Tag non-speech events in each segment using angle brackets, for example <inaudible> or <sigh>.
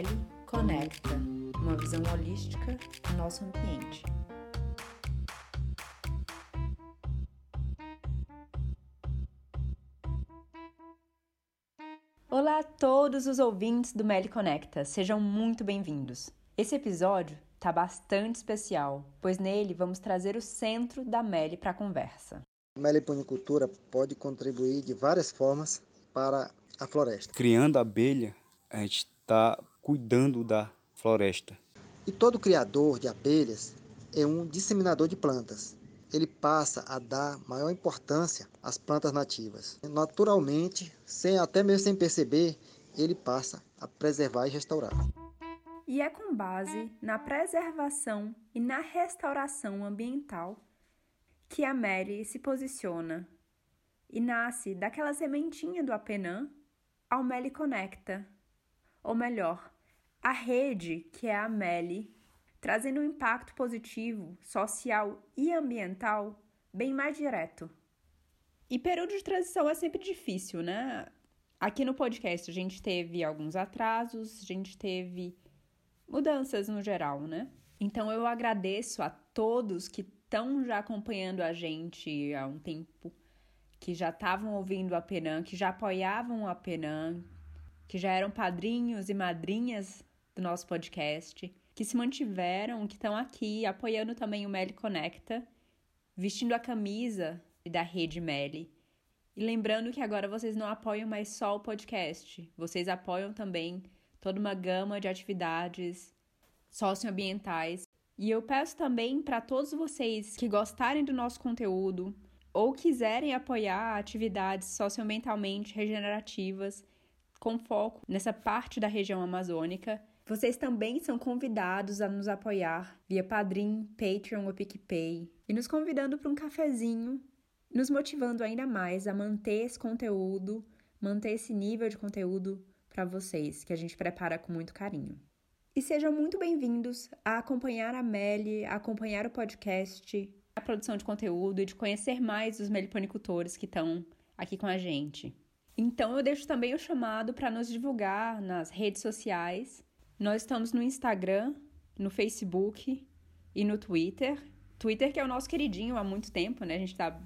Meli Conecta, uma visão holística do nosso ambiente. Olá a todos os ouvintes do Meli Conecta, sejam muito bem-vindos. Esse episódio tá bastante especial, pois nele vamos trazer o centro da Meli para a conversa. A meliponicultura pode contribuir de várias formas para a floresta. Criando abelha, a gente está cuidando da floresta. E todo criador de abelhas é um disseminador de plantas. Ele passa a dar maior importância às plantas nativas. Naturalmente, sem até mesmo sem perceber, ele passa a preservar e restaurar. E é com base na preservação e na restauração ambiental que a Mary se posiciona e nasce daquela sementinha do Apenã ao Meli Conecta, ou melhor, a rede que é a Meli, trazendo um impacto positivo, social e ambiental bem mais direto. E período de transição é sempre difícil, né? Aqui no podcast a gente teve alguns atrasos, a gente teve mudanças no geral, né? Então eu agradeço a todos que estão já acompanhando a gente há um tempo, que já estavam ouvindo a Penan, que já apoiavam a Penan, que já eram padrinhos e madrinhas do nosso podcast, que se mantiveram, que estão aqui apoiando também o Meli Conecta, vestindo a camisa da Rede Meli. E lembrando que agora vocês não apoiam mais só o podcast, vocês apoiam também toda uma gama de atividades socioambientais e eu peço também para todos vocês que gostarem do nosso conteúdo ou quiserem apoiar atividades socioambientalmente regenerativas com foco nessa parte da região amazônica, vocês também são convidados a nos apoiar via Padrim, Patreon ou PicPay e nos convidando para um cafezinho, nos motivando ainda mais a manter esse conteúdo, manter esse nível de conteúdo para vocês, que a gente prepara com muito carinho. E sejam muito bem-vindos a acompanhar a Meli, a acompanhar o podcast, a produção de conteúdo e de conhecer mais os meliponicultores que estão aqui com a gente. Então eu deixo também o chamado para nos divulgar nas redes sociais. Nós estamos no Instagram, no Facebook e no Twitter. Twitter que é o nosso queridinho há muito tempo, né? A gente está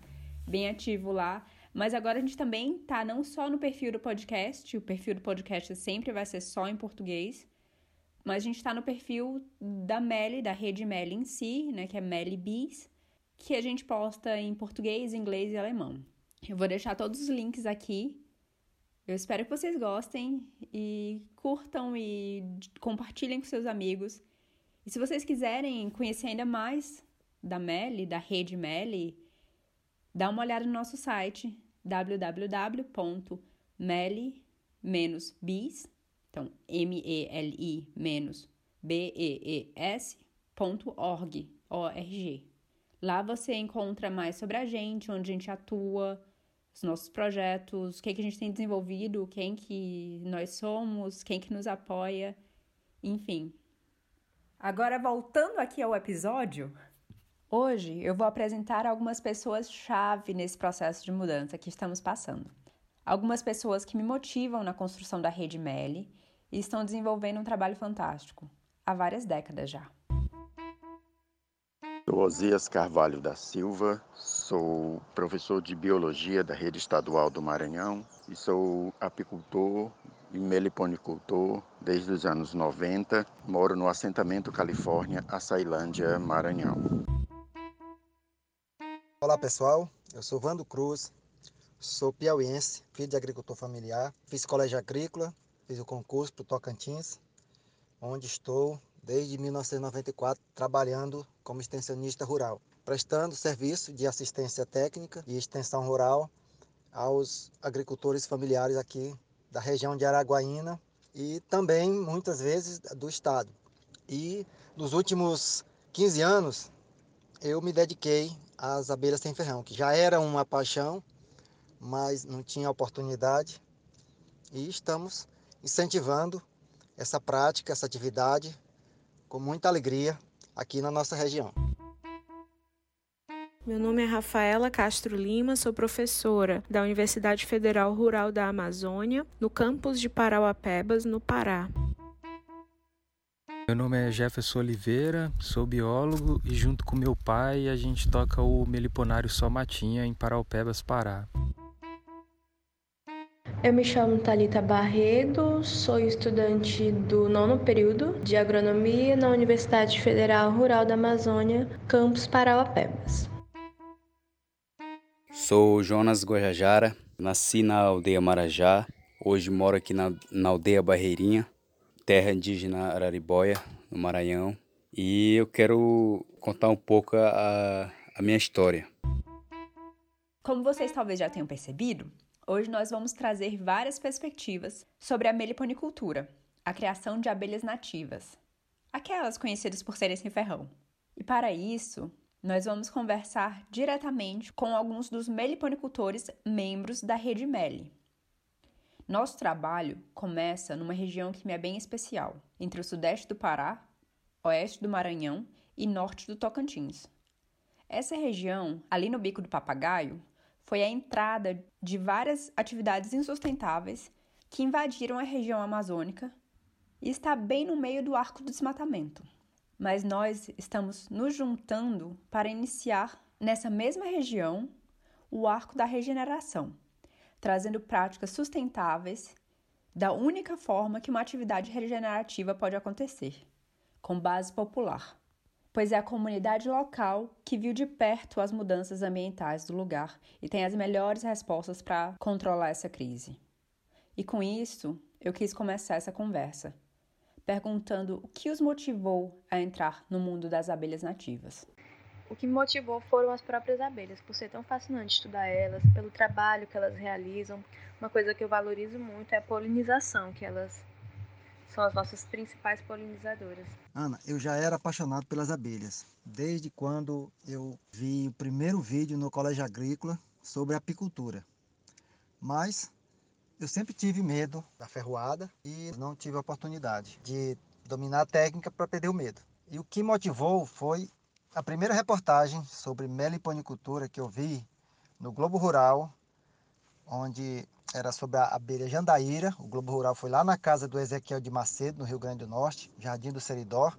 bem ativo lá. Mas agora a gente também tá não só no perfil do podcast, o perfil do podcast sempre vai ser só em português, mas a gente está no perfil da Meli, da rede Meli em si, né, que é Meli Bees, que a gente posta em português, inglês e alemão. Eu vou deixar todos os links aqui. Eu espero que vocês gostem e curtam e compartilhem com seus amigos. E se vocês quiserem conhecer ainda mais da Meli, da rede Meli, dá uma olhada no nosso site www.meli-bees então, M-E-L-I menos B-E-E-S.org, O-R-G. Lá você encontra mais sobre a gente, onde a gente atua, os nossos projetos, o que, é que a gente tem desenvolvido, quem que nós somos, quem que nos apoia, enfim. Agora, voltando aqui ao episódio, hoje eu vou apresentar algumas pessoas-chave nesse processo de mudança que estamos passando algumas pessoas que me motivam na construção da rede Meli e estão desenvolvendo um trabalho fantástico, há várias décadas já. Sou Osias Carvalho da Silva, sou professor de Biologia da Rede Estadual do Maranhão e sou apicultor e meliponicultor desde os anos 90. Moro no assentamento Califórnia, Açailândia, Maranhão. Olá pessoal, eu sou Vando Cruz, Sou piauiense, filho de agricultor familiar. Fiz colégio agrícola, fiz o concurso para o Tocantins, onde estou desde 1994 trabalhando como extensionista rural, prestando serviço de assistência técnica e extensão rural aos agricultores familiares aqui da região de Araguaína e também muitas vezes do estado. E nos últimos 15 anos eu me dediquei às abelhas sem ferrão, que já era uma paixão mas não tinha oportunidade. E estamos incentivando essa prática, essa atividade com muita alegria aqui na nossa região. Meu nome é Rafaela Castro Lima, sou professora da Universidade Federal Rural da Amazônia, no campus de Parauapebas, no Pará. Meu nome é Jefferson Oliveira, sou biólogo e junto com meu pai a gente toca o Meliponário Só Matinha em Paraupebas, Pará. Eu me chamo Talita Barredo, sou estudante do nono período de agronomia na Universidade Federal Rural da Amazônia, campus Parauapebas. Sou Jonas Guajajara, nasci na aldeia Marajá, hoje moro aqui na, na aldeia Barreirinha, terra indígena Araribóia, no Maranhão, e eu quero contar um pouco a, a minha história. Como vocês talvez já tenham percebido, hoje nós vamos trazer várias perspectivas sobre a meliponicultura, a criação de abelhas nativas, aquelas conhecidas por serem sem ferrão. E para isso, nós vamos conversar diretamente com alguns dos meliponicultores membros da Rede Meli, nosso trabalho começa numa região que me é bem especial, entre o sudeste do Pará, oeste do Maranhão e norte do Tocantins. Essa região, ali no Bico do Papagaio, foi a entrada de várias atividades insustentáveis que invadiram a região amazônica e está bem no meio do arco do desmatamento. Mas nós estamos nos juntando para iniciar nessa mesma região o arco da regeneração trazendo práticas sustentáveis da única forma que uma atividade regenerativa pode acontecer, com base popular, pois é a comunidade local que viu de perto as mudanças ambientais do lugar e tem as melhores respostas para controlar essa crise. E com isso, eu quis começar essa conversa, perguntando o que os motivou a entrar no mundo das abelhas nativas. O que me motivou foram as próprias abelhas, por ser tão fascinante estudar elas, pelo trabalho que elas realizam. Uma coisa que eu valorizo muito é a polinização, que elas são as nossas principais polinizadoras. Ana, eu já era apaixonado pelas abelhas, desde quando eu vi o primeiro vídeo no Colégio Agrícola sobre apicultura. Mas eu sempre tive medo da ferroada e não tive a oportunidade de dominar a técnica para perder o medo. E o que motivou foi a primeira reportagem sobre meliponicultura que eu vi no Globo Rural, onde era sobre a abelha jandaíra. O Globo Rural foi lá na casa do Ezequiel de Macedo, no Rio Grande do Norte, Jardim do Seridó,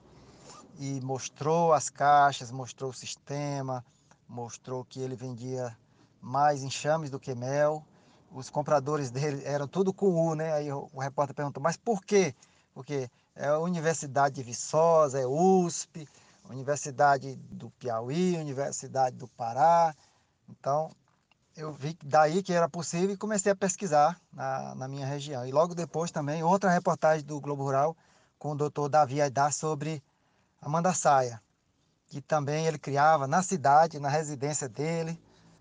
e mostrou as caixas, mostrou o sistema, mostrou que ele vendia mais enxames do que mel. Os compradores dele eram tudo com U, né? Aí o repórter perguntou, mas por quê? Porque é a Universidade de Viçosa, é USP, Universidade do Piauí, Universidade do Pará. Então, eu vi daí que era possível e comecei a pesquisar na, na minha região. E logo depois também, outra reportagem do Globo Rural com o doutor Davi Aidar sobre a mandaçaia, que também ele criava na cidade, na residência dele,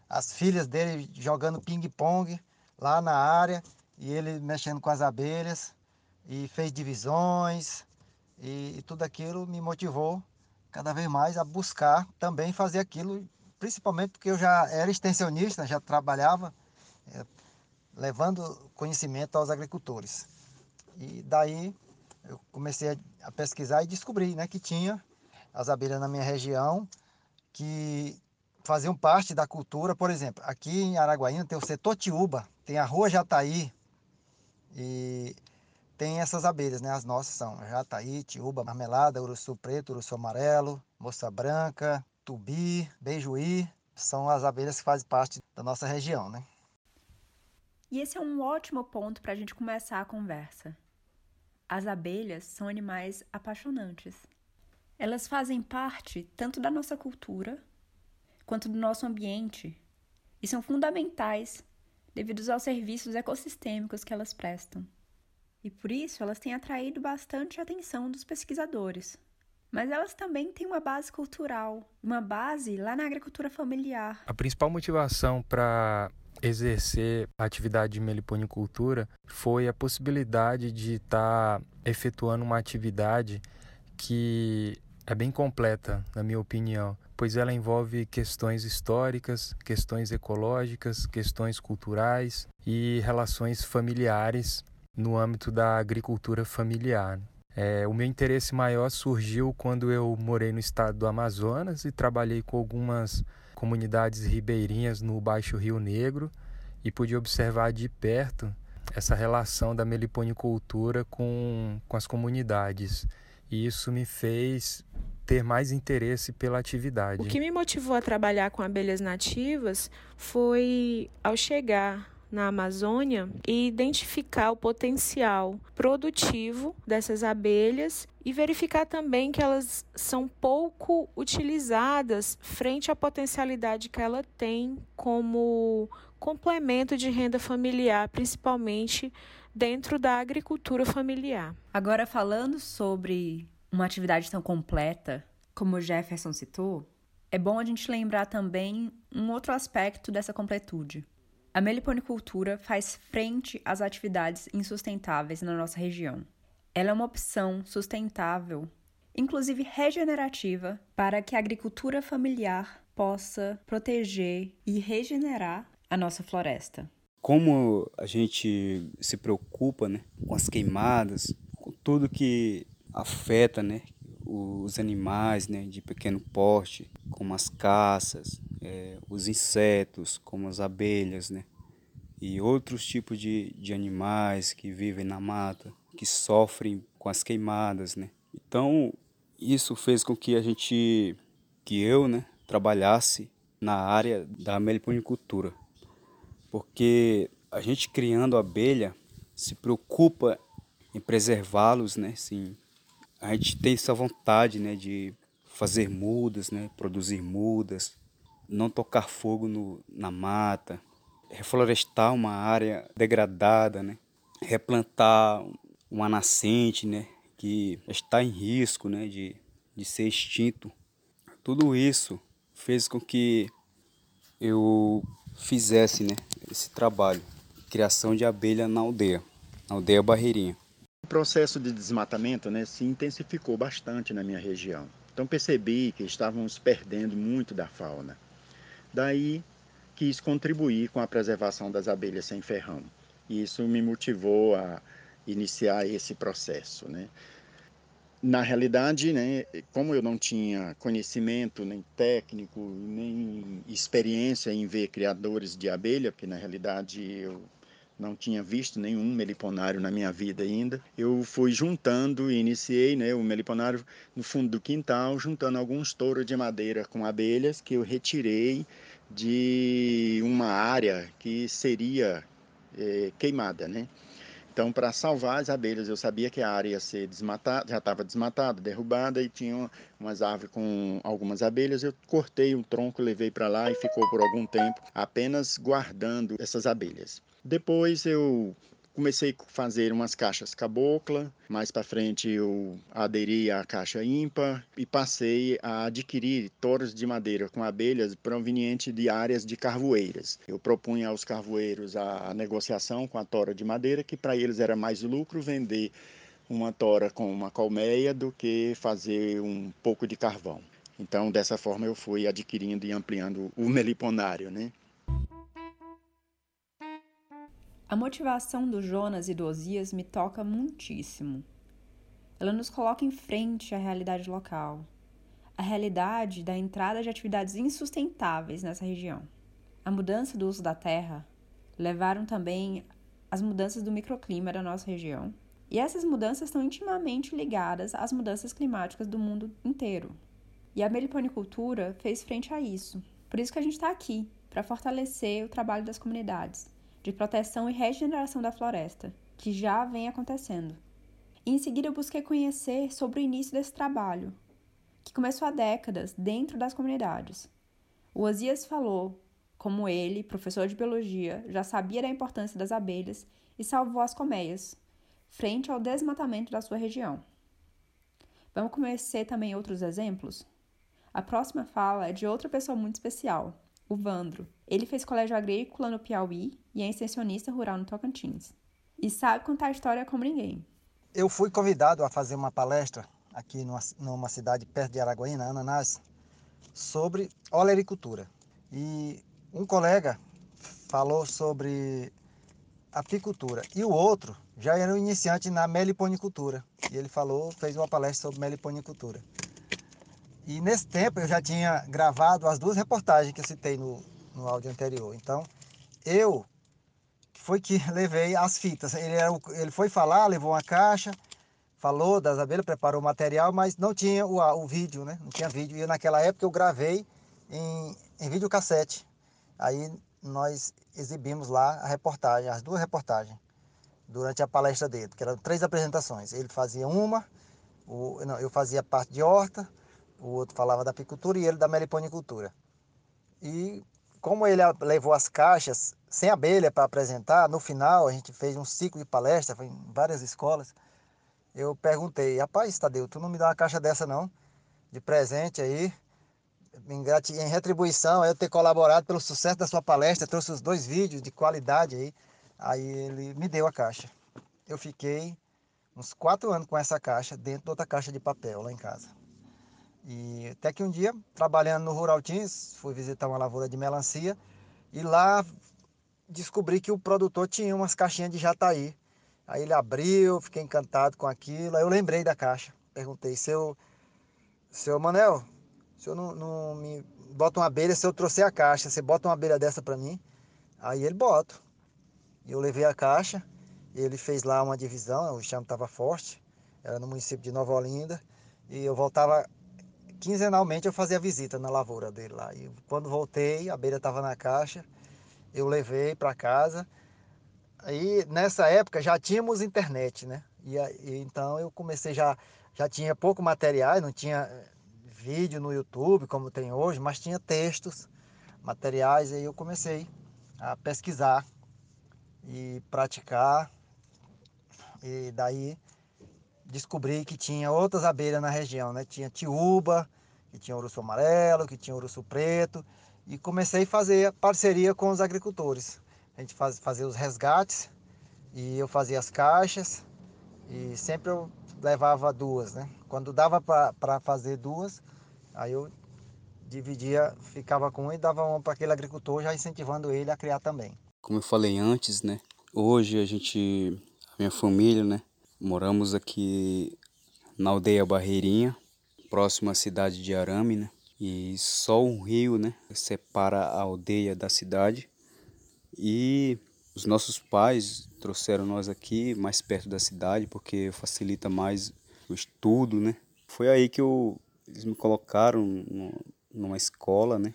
as filhas dele jogando ping-pong lá na área e ele mexendo com as abelhas e fez divisões e, e tudo aquilo me motivou cada vez mais a buscar também fazer aquilo, principalmente porque eu já era extensionista, já trabalhava é, levando conhecimento aos agricultores. E daí eu comecei a pesquisar e descobri né, que tinha as abelhas na minha região que faziam parte da cultura. Por exemplo, aqui em Araguaína tem o setor Tiúba, tem a Rua Jataí, e tem essas abelhas, né? As nossas são jataí, tiúba, marmelada, urussu preto, urussu amarelo, moça branca, tubi, beijuí. São as abelhas que fazem parte da nossa região, né? E esse é um ótimo ponto para a gente começar a conversa. As abelhas são animais apaixonantes. Elas fazem parte tanto da nossa cultura quanto do nosso ambiente e são fundamentais devido aos serviços ecossistêmicos que elas prestam e por isso elas têm atraído bastante a atenção dos pesquisadores. Mas elas também têm uma base cultural, uma base lá na agricultura familiar. A principal motivação para exercer a atividade de meliponicultura foi a possibilidade de estar tá efetuando uma atividade que é bem completa, na minha opinião, pois ela envolve questões históricas, questões ecológicas, questões culturais e relações familiares no âmbito da agricultura familiar. É, o meu interesse maior surgiu quando eu morei no estado do Amazonas e trabalhei com algumas comunidades ribeirinhas no Baixo Rio Negro e pude observar de perto essa relação da meliponicultura com, com as comunidades. e isso me fez ter mais interesse pela atividade. O que me motivou a trabalhar com abelhas nativas foi ao chegar na Amazônia e identificar o potencial produtivo dessas abelhas e verificar também que elas são pouco utilizadas frente à potencialidade que ela tem como complemento de renda familiar, principalmente dentro da agricultura familiar. Agora, falando sobre uma atividade tão completa como o Jefferson citou, é bom a gente lembrar também um outro aspecto dessa completude. A meliponicultura faz frente às atividades insustentáveis na nossa região. Ela é uma opção sustentável, inclusive regenerativa, para que a agricultura familiar possa proteger e regenerar a nossa floresta. Como a gente se preocupa né, com as queimadas, com tudo que afeta né, os animais né, de pequeno porte, como as caças, é, os insetos, como as abelhas, né, e outros tipos de, de animais que vivem na mata, que sofrem com as queimadas. Né. Então, isso fez com que a gente, que eu, né, trabalhasse na área da meliponicultura porque a gente criando abelha se preocupa em preservá-los, né? Sim, a gente tem essa vontade, né, de fazer mudas, né, produzir mudas, não tocar fogo no, na mata, reflorestar uma área degradada, né, replantar uma nascente, né, que está em risco, né, de, de ser extinto. Tudo isso fez com que eu fizesse, né, esse trabalho, criação de abelha na aldeia, na aldeia Barreirinha. O processo de desmatamento né, se intensificou bastante na minha região. Então percebi que estávamos perdendo muito da fauna. Daí quis contribuir com a preservação das abelhas sem ferrão. E isso me motivou a iniciar esse processo. Né? na realidade, né, como eu não tinha conhecimento nem técnico, nem experiência em ver criadores de abelha, porque na realidade eu não tinha visto nenhum meliponário na minha vida ainda. Eu fui juntando e iniciei né, o meliponário no fundo do quintal, juntando alguns touros de madeira com abelhas que eu retirei de uma área que seria é, queimada, né? Então, para salvar as abelhas, eu sabia que a área ia ser desmatada, já estava desmatada, derrubada e tinha umas árvores com algumas abelhas. Eu cortei um tronco, levei para lá e ficou por algum tempo apenas guardando essas abelhas. Depois eu comecei a fazer umas caixas cabocla, mais para frente eu aderi à caixa ímpar e passei a adquirir toros de madeira com abelhas provenientes de áreas de carvoeiras. Eu propunha aos carvoeiros a negociação com a tora de madeira, que para eles era mais lucro vender uma tora com uma colmeia do que fazer um pouco de carvão. Então, dessa forma, eu fui adquirindo e ampliando o meliponário, né? A motivação do Jonas e do Osias me toca muitíssimo. Ela nos coloca em frente à realidade local, a realidade da entrada de atividades insustentáveis nessa região. A mudança do uso da terra levaram também as mudanças do microclima da nossa região, e essas mudanças estão intimamente ligadas às mudanças climáticas do mundo inteiro. E a meliponicultura fez frente a isso. Por isso que a gente está aqui, para fortalecer o trabalho das comunidades de proteção e regeneração da floresta, que já vem acontecendo. E em seguida eu busquei conhecer sobre o início desse trabalho, que começou há décadas dentro das comunidades. O Osias falou como ele, professor de biologia, já sabia da importância das abelhas e salvou as colmeias, frente ao desmatamento da sua região. Vamos conhecer também outros exemplos? A próxima fala é de outra pessoa muito especial, o Vandro. Ele fez colégio agrícola no Piauí e é extensionista rural no Tocantins. E sabe contar a história como ninguém. Eu fui convidado a fazer uma palestra aqui numa, numa cidade perto de Araguaína, Ananás, sobre olericultura. E um colega falou sobre apicultura e o outro já era um iniciante na meliponicultura. E ele falou, fez uma palestra sobre meliponicultura. E nesse tempo eu já tinha gravado as duas reportagens que eu citei no, no áudio anterior. Então, eu foi que <laughs> levei as fitas. Ele, era, ele foi falar, levou uma caixa, falou das abelhas, preparou o material, mas não tinha o, o vídeo, né? Não tinha vídeo. E naquela época eu gravei em, em videocassete. Aí nós exibimos lá a reportagem, as duas reportagens, durante a palestra dele, que eram três apresentações. Ele fazia uma, o, não, eu fazia parte de horta, o outro falava da apicultura e ele da meliponicultura. E como ele levou as caixas sem abelha para apresentar, no final a gente fez um ciclo de palestra, em várias escolas. Eu perguntei, rapaz, Tadeu, tu não me dá uma caixa dessa não? De presente aí, em retribuição, eu ter colaborado pelo sucesso da sua palestra, trouxe os dois vídeos de qualidade aí. Aí ele me deu a caixa. Eu fiquei uns quatro anos com essa caixa dentro de outra caixa de papel lá em casa. E até que um dia, trabalhando no Rural Teams, fui visitar uma lavoura de melancia e lá descobri que o produtor tinha umas caixinhas de jataí. Aí ele abriu, fiquei encantado com aquilo. Aí eu lembrei da caixa. Perguntei, seu, seu Manel, o senhor não, não me bota uma abelha se eu trouxer a caixa? Você bota uma abelha dessa para mim? Aí ele bota. Eu levei a caixa, ele fez lá uma divisão, o chão estava forte, era no município de Nova Olinda. E eu voltava quinzenalmente eu fazia visita na lavoura dele lá. E quando voltei, a abelha estava na caixa, eu levei para casa. Aí nessa época já tínhamos internet, né? E, e, então eu comecei já já tinha pouco material, não tinha eh, vídeo no YouTube como tem hoje, mas tinha textos, materiais, aí eu comecei a pesquisar e praticar. E daí descobri que tinha outras abelhas na região, né? Tinha tiúba, que tinha urso amarelo, que tinha urso preto, e comecei a fazer parceria com os agricultores. A gente faz, fazia os resgates e eu fazia as caixas e sempre eu levava duas, né? Quando dava para fazer duas, aí eu dividia, ficava com um e dava uma para aquele agricultor, já incentivando ele a criar também. Como eu falei antes, né? Hoje a gente, a minha família, né? Moramos aqui na aldeia Barreirinha, próximo à cidade de Arame, né? E só um rio, né, separa a aldeia da cidade. E os nossos pais trouxeram nós aqui mais perto da cidade porque facilita mais o estudo, né? Foi aí que eu, eles me colocaram numa escola, né?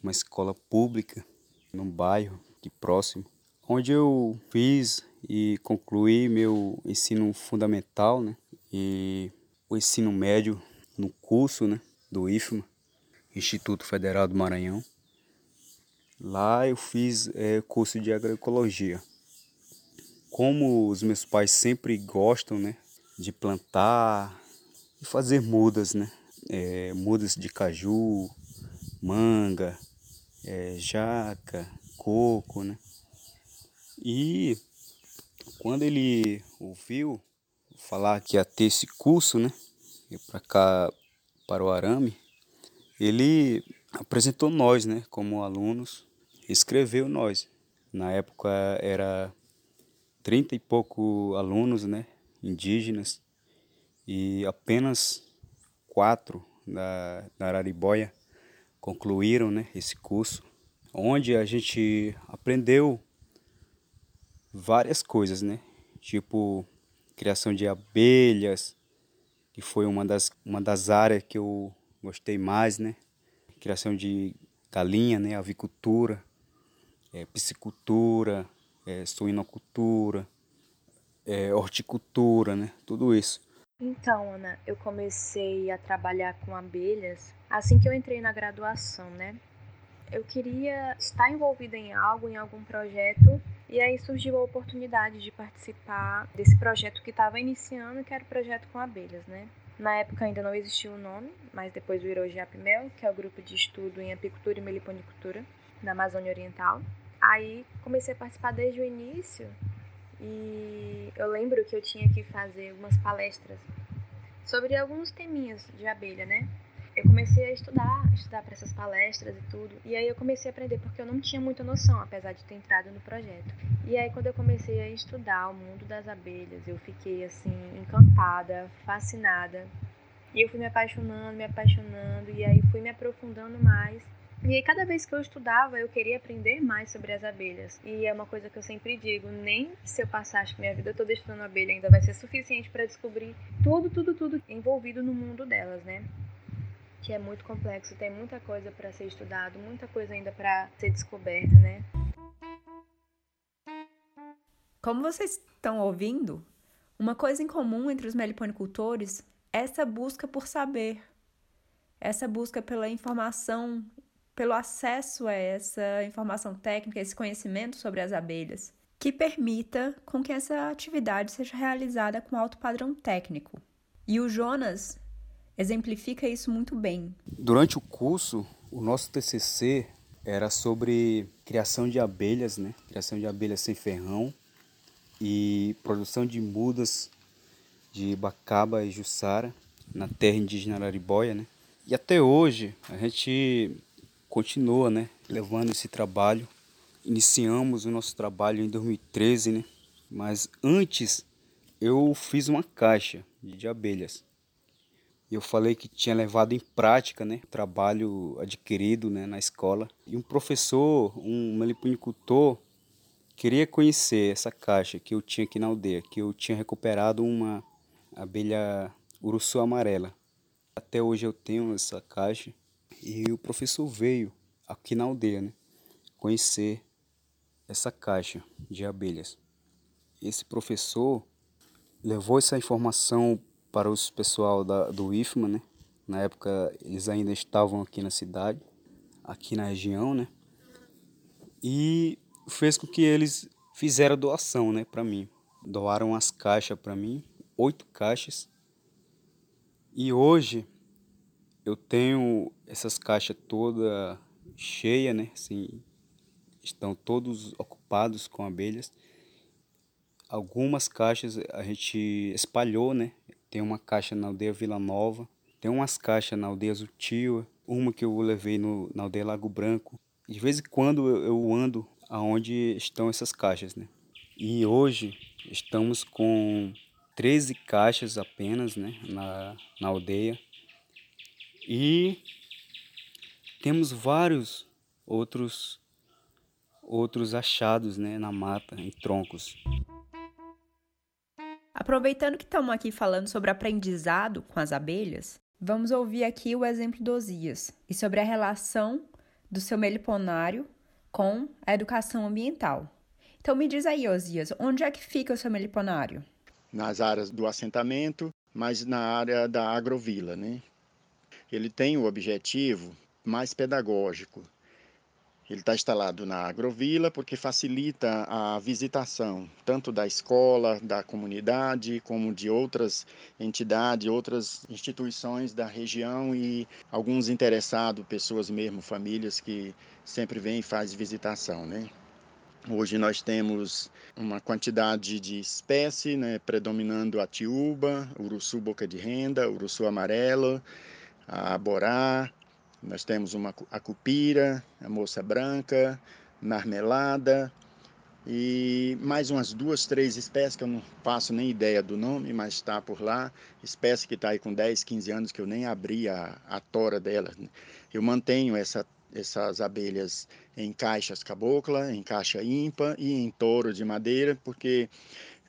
Uma escola pública num bairro de próximo, onde eu fiz e concluí meu ensino fundamental, né? E o ensino médio no curso, né? Do IFMA, Instituto Federal do Maranhão. Lá eu fiz é, curso de agroecologia. Como os meus pais sempre gostam, né? De plantar e fazer mudas, né? É, mudas de caju, manga, é, jaca, coco, né? E quando ele ouviu falar que ia ter esse curso, né, para cá, para o Arame, ele apresentou nós, né, como alunos, escreveu nós. Na época era trinta e pouco alunos, né, indígenas, e apenas quatro da, da Araribóia concluíram, né, esse curso, onde a gente aprendeu várias coisas, né? Tipo criação de abelhas, que foi uma das, uma das áreas que eu gostei mais, né? Criação de galinha, né? Avicultura, é, piscicultura, é, suinocultura, é, horticultura, né? Tudo isso. Então, Ana, eu comecei a trabalhar com abelhas assim que eu entrei na graduação, né? Eu queria estar envolvida em algo, em algum projeto e aí surgiu a oportunidade de participar desse projeto que estava iniciando, que era o projeto com abelhas, né? Na época ainda não existia o nome, mas depois virou GAPMEL, que é o grupo de estudo em apicultura e meliponicultura da Amazônia Oriental. Aí comecei a participar desde o início e eu lembro que eu tinha que fazer algumas palestras sobre alguns teminhas de abelha, né? Eu comecei a estudar, estudar para essas palestras e tudo. E aí eu comecei a aprender porque eu não tinha muita noção, apesar de ter entrado no projeto. E aí quando eu comecei a estudar o mundo das abelhas, eu fiquei assim encantada, fascinada. E eu fui me apaixonando, me apaixonando e aí fui me aprofundando mais E aí, cada vez que eu estudava, eu queria aprender mais sobre as abelhas. E é uma coisa que eu sempre digo: nem se eu passar acho que minha vida toda estudando abelha ainda vai ser suficiente para descobrir tudo, tudo, tudo envolvido no mundo delas, né? Que é muito complexo, tem muita coisa para ser estudado, muita coisa ainda para ser descoberta, né? Como vocês estão ouvindo, uma coisa em comum entre os meliponicultores é essa busca por saber, essa busca pela informação pelo acesso a essa informação técnica, esse conhecimento sobre as abelhas, que permita com que essa atividade seja realizada com alto padrão técnico. E o Jonas exemplifica isso muito bem. Durante o curso, o nosso TCC era sobre criação de abelhas, né? Criação de abelhas sem ferrão e produção de mudas de Bacaba e Jussara na terra indígena Araribóia, né? E até hoje a gente continua, né, levando esse trabalho. Iniciamos o nosso trabalho em 2013, né? Mas antes eu fiz uma caixa de abelhas. Eu falei que tinha levado em prática, né, trabalho adquirido, né, na escola. E um professor, um meliponicultor, queria conhecer essa caixa que eu tinha aqui na aldeia, que eu tinha recuperado uma abelha urussu amarela. Até hoje eu tenho essa caixa e o professor veio aqui na aldeia, né, conhecer essa caixa de abelhas. Esse professor levou essa informação para os pessoal da, do IFMA, né? Na época eles ainda estavam aqui na cidade, aqui na região, né? E fez com que eles fizeram doação, né, para mim. Doaram as caixas para mim, oito caixas. E hoje eu tenho essas caixas todas cheias, né? Assim, estão todos ocupados com abelhas. Algumas caixas a gente espalhou, né? Tem uma caixa na aldeia Vila Nova, tem umas caixas na aldeia Zutil, uma que eu levei no, na aldeia Lago Branco. De vez em quando eu, eu ando aonde estão essas caixas, né? E hoje estamos com 13 caixas apenas, né? Na, na aldeia e temos vários outros outros achados né, na mata, em troncos. Aproveitando que estamos aqui falando sobre aprendizado com as abelhas, vamos ouvir aqui o exemplo do Osias e sobre a relação do seu meliponário com a educação ambiental. Então me diz aí, Osias, onde é que fica o seu meliponário? Nas áreas do assentamento, mas na área da agrovila, né? ele tem o objetivo mais pedagógico. Ele está instalado na agrovila porque facilita a visitação, tanto da escola, da comunidade, como de outras entidades, outras instituições da região e alguns interessados, pessoas mesmo, famílias que sempre vêm e fazem visitação, né? Hoje nós temos uma quantidade de espécie, né, predominando a tiúba, uruçu boca de renda, uruçu amarelo, a borá, nós temos uma, a cupira, a moça branca, marmelada e mais umas duas, três espécies que eu não faço nem ideia do nome, mas está por lá. Espécie que está aí com 10, 15 anos que eu nem abri a, a tora delas. Eu mantenho essa, essas abelhas em caixas cabocla, em caixa ímpar e em touro de madeira, porque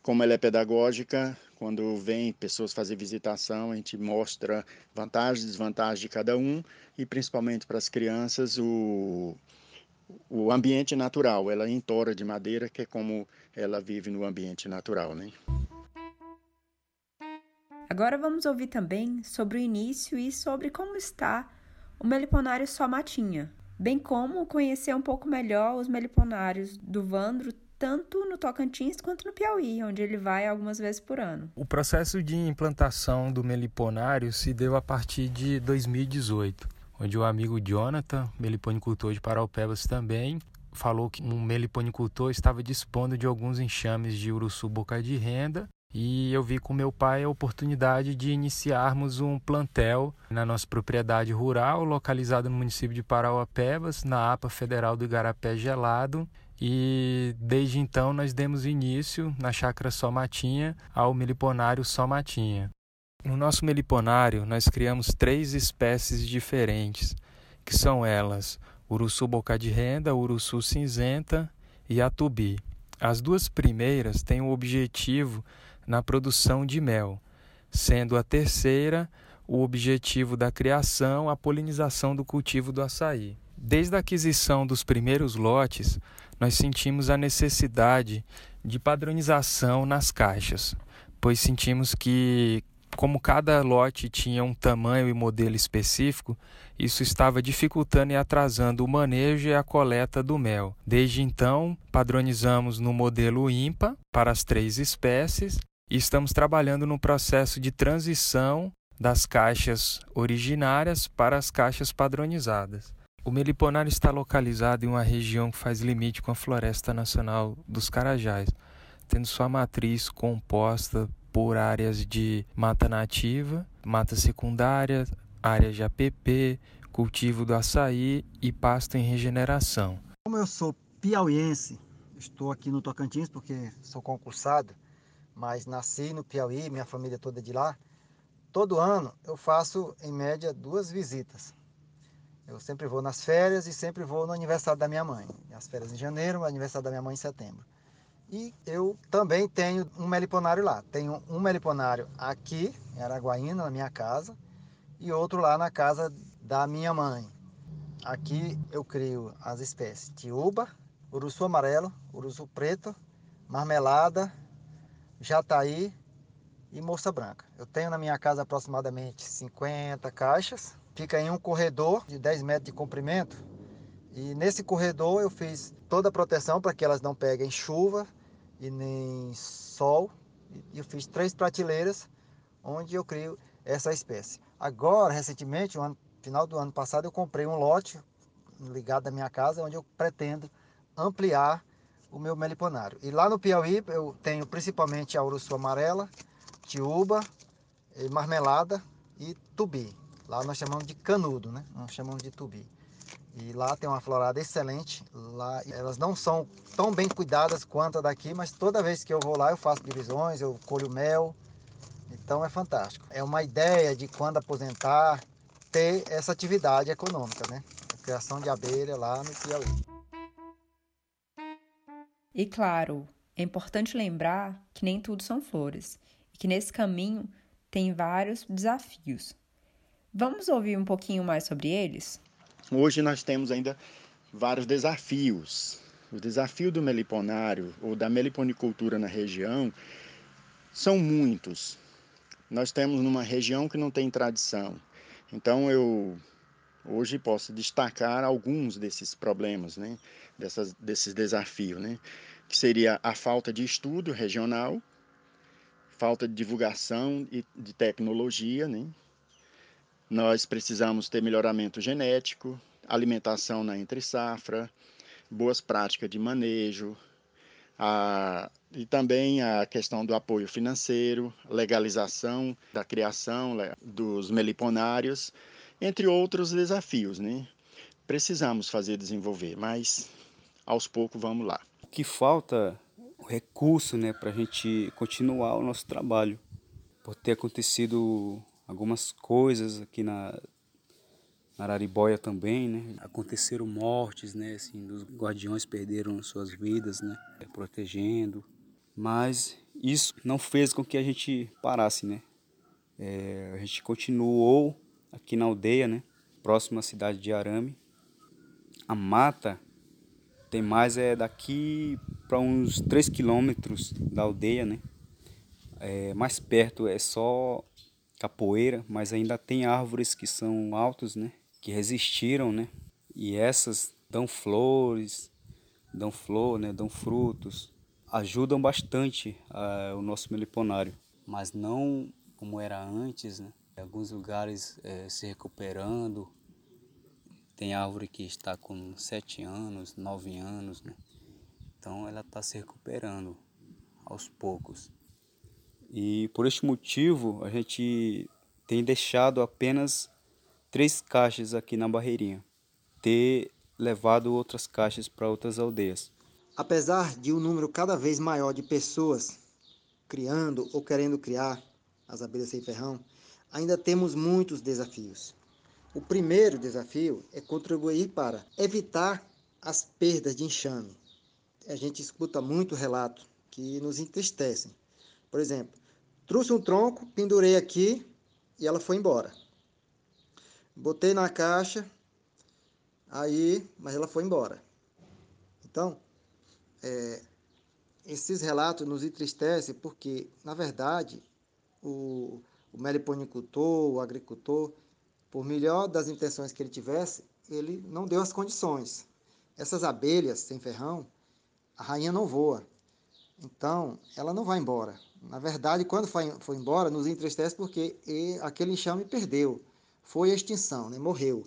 como ela é pedagógica, quando vem pessoas fazer visitação, a gente mostra vantagens e desvantagens de cada um e principalmente para as crianças o, o ambiente natural. Ela é em tora de madeira, que é como ela vive no ambiente natural, né? Agora vamos ouvir também sobre o início e sobre como está o meliponário Só Matinha, bem como conhecer um pouco melhor os meliponários do Vandro, tanto no Tocantins quanto no Piauí, onde ele vai algumas vezes por ano. O processo de implantação do meliponário se deu a partir de 2018, onde o amigo Jonathan, meliponicultor de Paraupebas também, falou que um meliponicultor estava dispondo de alguns enxames de uruçu boca de renda e eu vi com meu pai a oportunidade de iniciarmos um plantel na nossa propriedade rural, localizada no município de Parauapebas, na APA Federal do Igarapé Gelado, e desde então nós demos início na chácara Só Matinha ao meliponário Só Matinha. No nosso meliponário nós criamos três espécies diferentes, que são elas Uruçu boca de renda, Uruçu cinzenta e a tubi. As duas primeiras têm o objetivo na produção de mel, sendo a terceira o objetivo da criação, a polinização do cultivo do açaí. Desde a aquisição dos primeiros lotes, nós sentimos a necessidade de padronização nas caixas, pois sentimos que, como cada lote tinha um tamanho e modelo específico, isso estava dificultando e atrasando o manejo e a coleta do mel. Desde então, padronizamos no modelo IMPA para as três espécies e estamos trabalhando no processo de transição das caixas originárias para as caixas padronizadas. O meliponário está localizado em uma região que faz limite com a Floresta Nacional dos Carajás, tendo sua matriz composta por áreas de mata nativa, mata secundária, áreas de APP, cultivo do açaí e pasto em regeneração. Como eu sou piauiense, estou aqui no Tocantins porque sou concursado, mas nasci no Piauí, minha família toda é de lá. Todo ano eu faço em média duas visitas eu sempre vou nas férias e sempre vou no aniversário da minha mãe. As férias em janeiro, o aniversário da minha mãe em setembro. E eu também tenho um meliponário lá. Tenho um meliponário aqui, em Araguaína, na minha casa, e outro lá na casa da minha mãe. Aqui eu crio as espécies tiúba, uruçu amarelo, uruçu preto, marmelada, jataí e moça branca. Eu tenho na minha casa aproximadamente 50 caixas fica em um corredor de 10 metros de comprimento. E nesse corredor eu fiz toda a proteção para que elas não peguem chuva e nem sol. Eu fiz três prateleiras onde eu crio essa espécie. Agora, recentemente, no final do ano passado, eu comprei um lote ligado à minha casa onde eu pretendo ampliar o meu meliponário. E lá no Piauí eu tenho principalmente a uruçu amarela, tiúba, marmelada e tubi. Lá nós chamamos de canudo, né? Nós chamamos de tubi. E lá tem uma florada excelente. Lá elas não são tão bem cuidadas quanto a daqui, mas toda vez que eu vou lá eu faço divisões, eu colho mel. Então é fantástico. É uma ideia de quando aposentar ter essa atividade econômica, né? A criação de abelha lá no Piauí. E claro, é importante lembrar que nem tudo são flores e que nesse caminho tem vários desafios. Vamos ouvir um pouquinho mais sobre eles? Hoje nós temos ainda vários desafios. O desafio do meliponário ou da meliponicultura na região são muitos. Nós temos numa região que não tem tradição. Então eu hoje posso destacar alguns desses problemas, né? Dessas, desses desafios, né? Que seria a falta de estudo regional, falta de divulgação e de tecnologia, né? Nós precisamos ter melhoramento genético, alimentação na entre-safra, boas práticas de manejo, a, e também a questão do apoio financeiro, legalização da criação dos meliponários, entre outros desafios, né? Precisamos fazer desenvolver, mas aos poucos vamos lá. O que falta o recurso, né, para a gente continuar o nosso trabalho, por ter acontecido algumas coisas aqui na, na Araribóia também, né? Aconteceram mortes, né? Assim, os guardiões perderam suas vidas, né? Protegendo. Mas isso não fez com que a gente parasse, né? É, a gente continuou aqui na aldeia, né? Próxima à cidade de Arame. A mata tem mais é daqui para uns 3 quilômetros da aldeia, né? É, mais perto é só capoeira, mas ainda tem árvores que são altos, né? Que resistiram, né? E essas dão flores, dão flor, né? Dão frutos, ajudam bastante uh, o nosso meliponário, mas não como era antes, né? Em alguns lugares é, se recuperando. Tem árvore que está com sete anos, nove anos, né? Então ela está se recuperando aos poucos. E por este motivo a gente tem deixado apenas três caixas aqui na Barreirinha, ter levado outras caixas para outras aldeias. Apesar de um número cada vez maior de pessoas criando ou querendo criar as abelhas sem ferrão, ainda temos muitos desafios. O primeiro desafio é contribuir para evitar as perdas de enxame. A gente escuta muito relato que nos entristecem. Por exemplo, trouxe um tronco, pendurei aqui e ela foi embora. Botei na caixa, aí, mas ela foi embora. Então, é, esses relatos nos entristecem porque, na verdade, o, o meliponicultor, o agricultor, por melhor das intenções que ele tivesse, ele não deu as condições. Essas abelhas sem ferrão, a rainha não voa. Então, ela não vai embora. Na verdade, quando foi, foi embora, nos entristece porque aquele enxame perdeu. Foi extinção, né? morreu.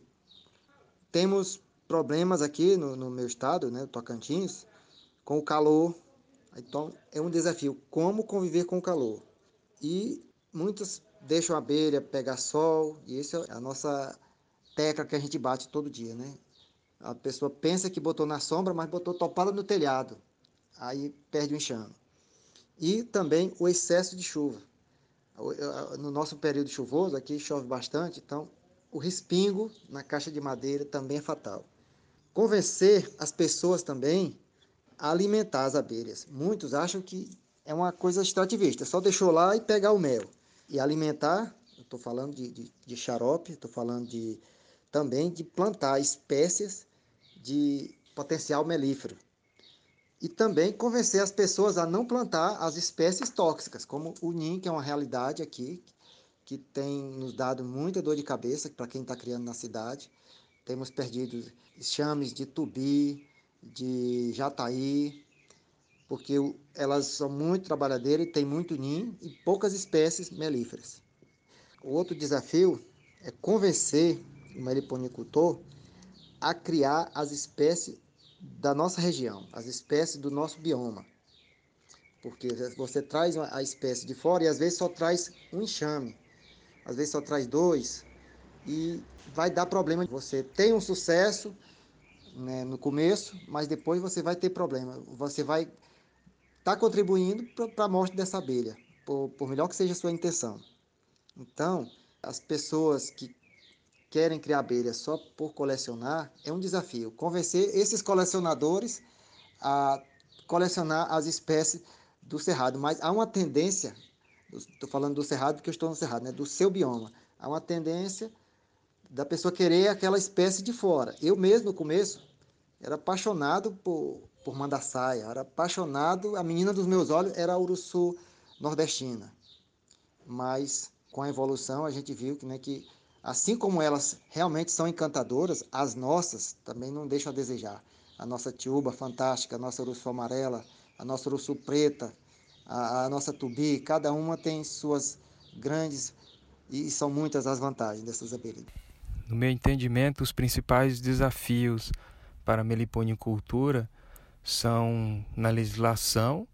Temos problemas aqui no, no meu estado, né, Tocantins, com o calor. Então, é um desafio como conviver com o calor. E muitos deixam a abelha pegar sol, e isso é a nossa tecla que a gente bate todo dia, né? A pessoa pensa que botou na sombra, mas botou topada no telhado. Aí perde o enxame. E também o excesso de chuva. No nosso período chuvoso, aqui chove bastante, então o respingo na caixa de madeira também é fatal. Convencer as pessoas também a alimentar as abelhas. Muitos acham que é uma coisa extrativista, só deixou lá e pegar o mel. E alimentar, estou falando de, de, de xarope, estou falando de, também de plantar espécies de potencial melífero. E também convencer as pessoas a não plantar as espécies tóxicas, como o NIM, que é uma realidade aqui, que tem nos dado muita dor de cabeça para quem está criando na cidade. Temos perdido chames de tubi, de jataí, porque elas são muito trabalhadeiras e tem muito ninho e poucas espécies melíferas. O outro desafio é convencer o meliponicultor a criar as espécies da nossa região, as espécies do nosso bioma. Porque você traz a espécie de fora e às vezes só traz um enxame, às vezes só traz dois, e vai dar problema. Você tem um sucesso né, no começo, mas depois você vai ter problema. Você vai está contribuindo para a morte dessa abelha, por, por melhor que seja a sua intenção. Então, as pessoas que querem criar abelhas só por colecionar é um desafio. Convencer esses colecionadores a colecionar as espécies do cerrado, mas há uma tendência, estou falando do cerrado porque eu estou no cerrado, né, do seu bioma, há uma tendência da pessoa querer aquela espécie de fora. Eu mesmo no começo era apaixonado por por Mandaçaia, era apaixonado, a menina dos meus olhos era a urussu nordestina. Mas com a evolução a gente viu que, né, que assim como elas realmente são encantadoras, as nossas também não deixam a desejar. A nossa tiúba fantástica, a nossa urussu amarela, a nossa urussu preta, a, a nossa tubi, cada uma tem suas grandes e são muitas as vantagens dessas abelhas. No meu entendimento, os principais desafios para a meliponicultura são na legislação,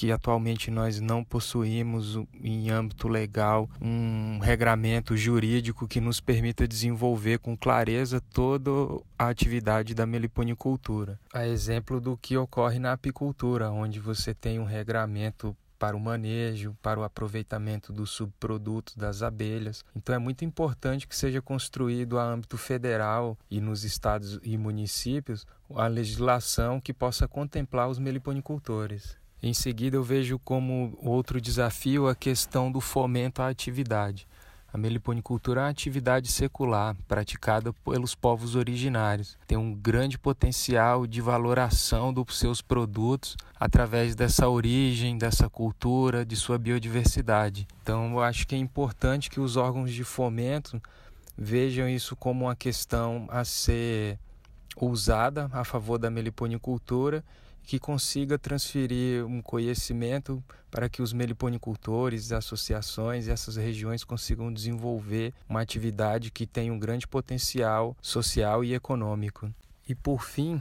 que atualmente nós não possuímos em âmbito legal um regramento jurídico que nos permita desenvolver com clareza toda a atividade da meliponicultura. A exemplo do que ocorre na apicultura, onde você tem um regramento para o manejo, para o aproveitamento dos subprodutos das abelhas. Então é muito importante que seja construído a âmbito federal e nos estados e municípios a legislação que possa contemplar os meliponicultores. Em seguida, eu vejo como outro desafio a questão do fomento à atividade. A meliponicultura é uma atividade secular praticada pelos povos originários. Tem um grande potencial de valoração dos seus produtos através dessa origem, dessa cultura, de sua biodiversidade. Então, eu acho que é importante que os órgãos de fomento vejam isso como uma questão a ser usada a favor da meliponicultura que consiga transferir um conhecimento para que os meliponicultores, associações e essas regiões consigam desenvolver uma atividade que tem um grande potencial social e econômico. E por fim,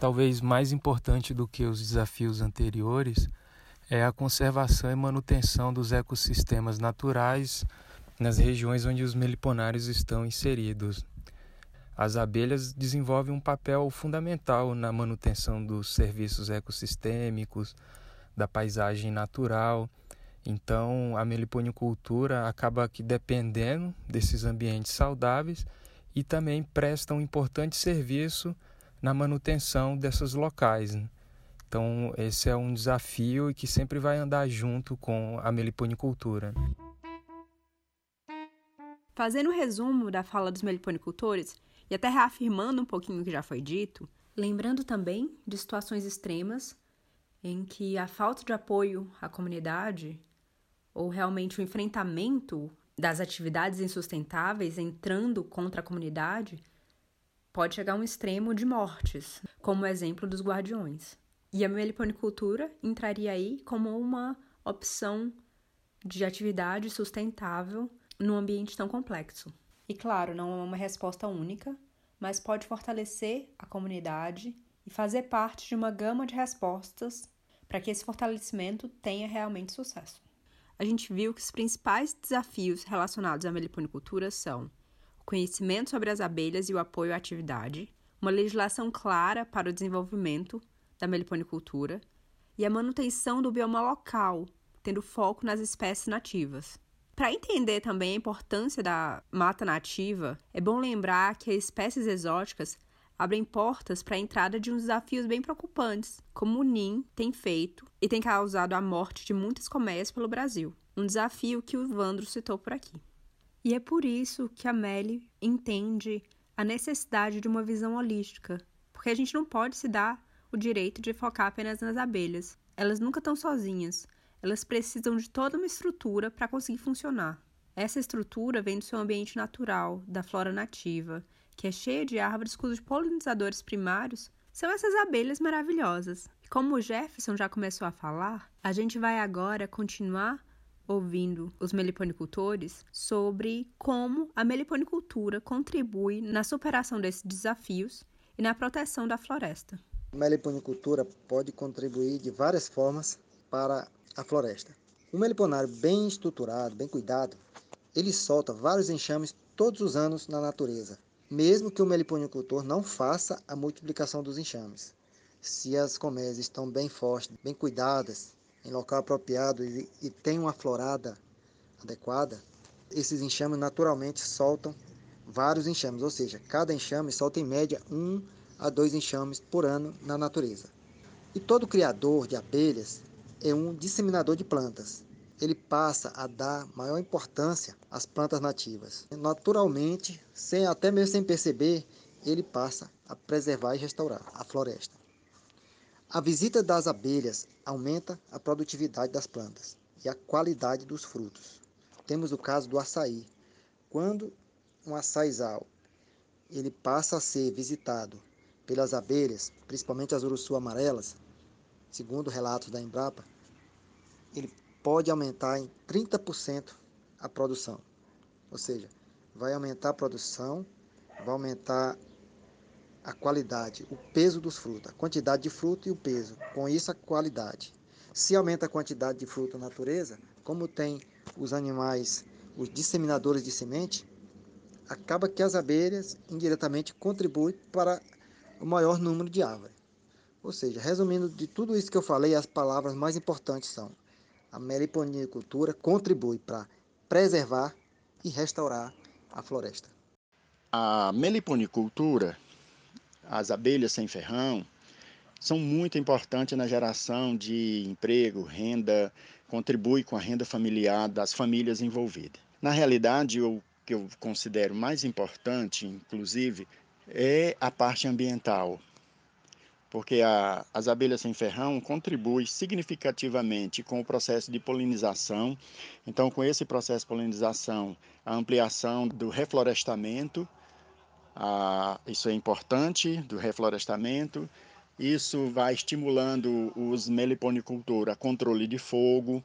talvez mais importante do que os desafios anteriores, é a conservação e manutenção dos ecossistemas naturais nas regiões onde os meliponários estão inseridos. As abelhas desenvolvem um papel fundamental na manutenção dos serviços ecossistêmicos, da paisagem natural. Então, a meliponicultura acaba que dependendo desses ambientes saudáveis e também presta um importante serviço na manutenção desses locais. Né? Então, esse é um desafio e que sempre vai andar junto com a meliponicultura. Fazendo um resumo da fala dos meliponicultores e até reafirmando um pouquinho o que já foi dito, lembrando também de situações extremas em que a falta de apoio à comunidade ou realmente o enfrentamento das atividades insustentáveis entrando contra a comunidade pode chegar a um extremo de mortes, como o exemplo dos guardiões. E a meliponicultura entraria aí como uma opção de atividade sustentável num ambiente tão complexo. E claro, não é uma resposta única, mas pode fortalecer a comunidade e fazer parte de uma gama de respostas para que esse fortalecimento tenha realmente sucesso. A gente viu que os principais desafios relacionados à meliponicultura são o conhecimento sobre as abelhas e o apoio à atividade, uma legislação clara para o desenvolvimento da meliponicultura e a manutenção do bioma local, tendo foco nas espécies nativas. Para entender também a importância da mata nativa, é bom lembrar que as espécies exóticas abrem portas para a entrada de uns desafios bem preocupantes, como o NIM tem feito e tem causado a morte de muitas colmeias pelo Brasil. Um desafio que o Vandro citou por aqui. E é por isso que a Melly entende a necessidade de uma visão holística, porque a gente não pode se dar o direito de focar apenas nas abelhas. Elas nunca estão sozinhas, elas precisam de toda uma estrutura para conseguir funcionar. Essa estrutura vem do seu ambiente natural, da flora nativa, que é cheia de árvores cujos polinizadores primários são essas abelhas maravilhosas. E como o Jefferson já começou a falar, a gente vai agora continuar ouvindo os meliponicultores sobre como a meliponicultura contribui na superação desses desafios e na proteção da floresta. A meliponicultura pode contribuir de várias formas para a floresta. Um meliponário bem estruturado, bem cuidado, ele solta vários enxames todos os anos na natureza, mesmo que o meliponicultor não faça a multiplicação dos enxames. Se as colmeias estão bem fortes, bem cuidadas, em local apropriado e, e tem uma florada adequada, esses enxames naturalmente soltam vários enxames, ou seja, cada enxame solta em média um a dois enxames por ano na natureza. E todo criador de abelhas é um disseminador de plantas. Ele passa a dar maior importância às plantas nativas. Naturalmente, sem até mesmo sem perceber, ele passa a preservar e restaurar a floresta. A visita das abelhas aumenta a produtividade das plantas e a qualidade dos frutos. Temos o caso do açaí. Quando um açaizal ele passa a ser visitado pelas abelhas, principalmente as urussu amarelas, segundo relatos da Embrapa, ele pode aumentar em 30% a produção. Ou seja, vai aumentar a produção, vai aumentar a qualidade, o peso dos frutos, a quantidade de fruto e o peso. Com isso, a qualidade. Se aumenta a quantidade de fruto na natureza, como tem os animais, os disseminadores de semente, acaba que as abelhas indiretamente contribuem para o maior número de árvores. Ou seja, resumindo de tudo isso que eu falei, as palavras mais importantes são: a meliponicultura contribui para preservar e restaurar a floresta. A meliponicultura, as abelhas sem ferrão, são muito importantes na geração de emprego, renda, contribui com a renda familiar das famílias envolvidas. Na realidade, o que eu considero mais importante, inclusive, é a parte ambiental, porque a, as abelhas sem ferrão contribuem significativamente com o processo de polinização. Então, com esse processo de polinização, a ampliação do reflorestamento, a, isso é importante, do reflorestamento. Isso vai estimulando os meliponicultura, controle de fogo,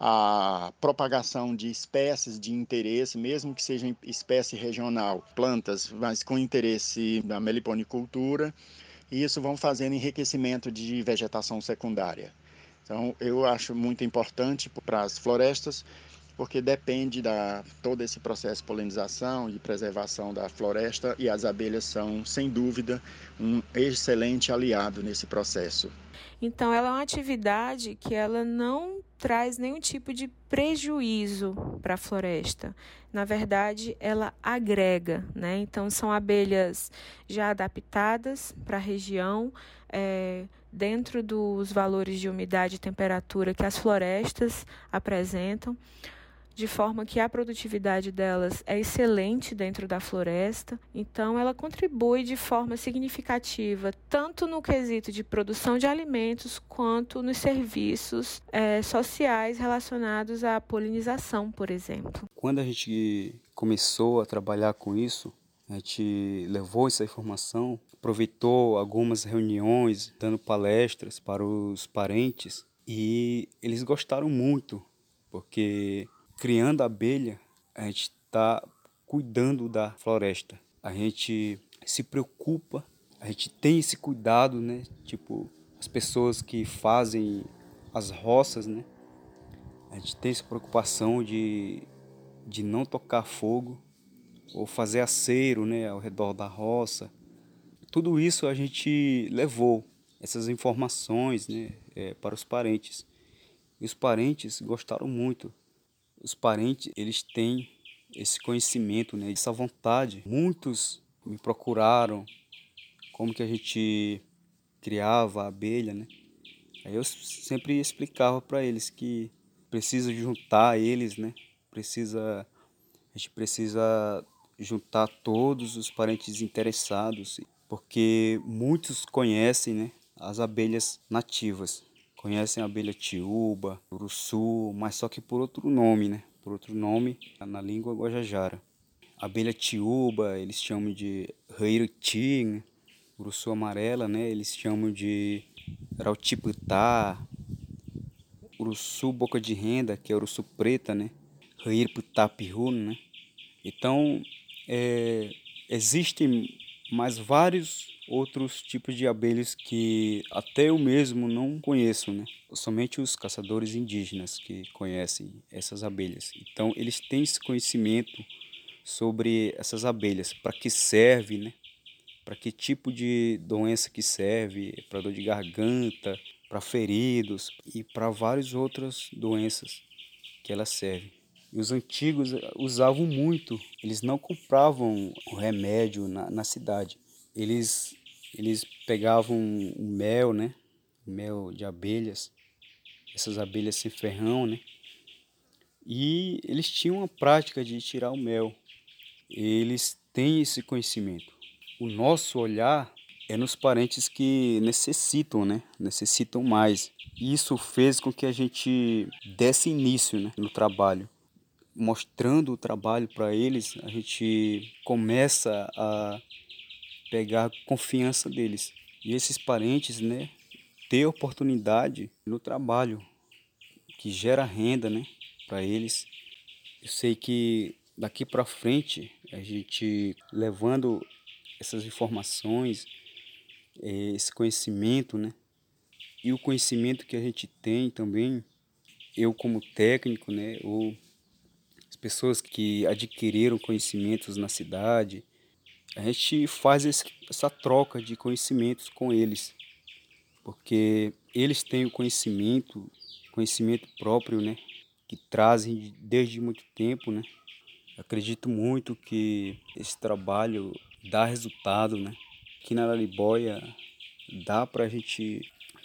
a propagação de espécies de interesse, mesmo que seja espécie regional, plantas, mas com interesse da meliponicultura, e isso vão fazendo enriquecimento de vegetação secundária. Então, eu acho muito importante para as florestas, porque depende da todo esse processo de polinização e preservação da floresta e as abelhas são, sem dúvida, um excelente aliado nesse processo. Então, ela é uma atividade que ela não traz nenhum tipo de prejuízo para a floresta. Na verdade, ela agrega, né? Então, são abelhas já adaptadas para a região, é, dentro dos valores de umidade e temperatura que as florestas apresentam de forma que a produtividade delas é excelente dentro da floresta. Então, ela contribui de forma significativa tanto no quesito de produção de alimentos quanto nos serviços é, sociais relacionados à polinização, por exemplo. Quando a gente começou a trabalhar com isso, a gente levou essa informação, aproveitou algumas reuniões, dando palestras para os parentes e eles gostaram muito, porque criando abelha, a gente está cuidando da floresta. A gente se preocupa, a gente tem esse cuidado, né? Tipo, as pessoas que fazem as roças, né? A gente tem essa preocupação de, de não tocar fogo ou fazer acero, né? Ao redor da roça. Tudo isso a gente levou, essas informações, né? É, para os parentes. E os parentes gostaram muito os parentes eles têm esse conhecimento, né, essa vontade. Muitos me procuraram como que a gente criava a abelha, né? Aí eu sempre explicava para eles que precisa juntar eles, né? Precisa a gente precisa juntar todos os parentes interessados, porque muitos conhecem, né, as abelhas nativas conhecem a abelha tiúba, uruçu, mas só que por outro nome, né? Por outro nome na língua guajajara. A abelha tiúba, eles chamam de rairiti, né? uruçu amarela, né? Eles chamam de rautiputá, uruçu boca de renda, que é uruçu preta, né? Rairputá né? Então, é, existem mais vários outros tipos de abelhas que até eu mesmo não conheço, né? Somente os caçadores indígenas que conhecem essas abelhas. Então eles têm esse conhecimento sobre essas abelhas, para que serve, né? Para que tipo de doença que serve, para dor de garganta, para feridos e para várias outras doenças que ela serve. E os antigos usavam muito, eles não compravam o remédio na, na cidade eles, eles pegavam o mel, né? mel de abelhas, essas abelhas sem ferrão, né? E eles tinham a prática de tirar o mel. Eles têm esse conhecimento. O nosso olhar é nos parentes que necessitam, né? Necessitam mais. Isso fez com que a gente desse início né? no trabalho. Mostrando o trabalho para eles, a gente começa a pegar confiança deles. E esses parentes, né, ter oportunidade no trabalho que gera renda, né, para eles. Eu sei que daqui para frente a gente levando essas informações, eh, esse conhecimento, né, e o conhecimento que a gente tem também, eu como técnico, né, ou as pessoas que adquiriram conhecimentos na cidade, a gente faz esse, essa troca de conhecimentos com eles, porque eles têm o conhecimento, conhecimento próprio, né, que trazem desde muito tempo, né. Acredito muito que esse trabalho dá resultado, né. Aqui na Lariboia dá para a gente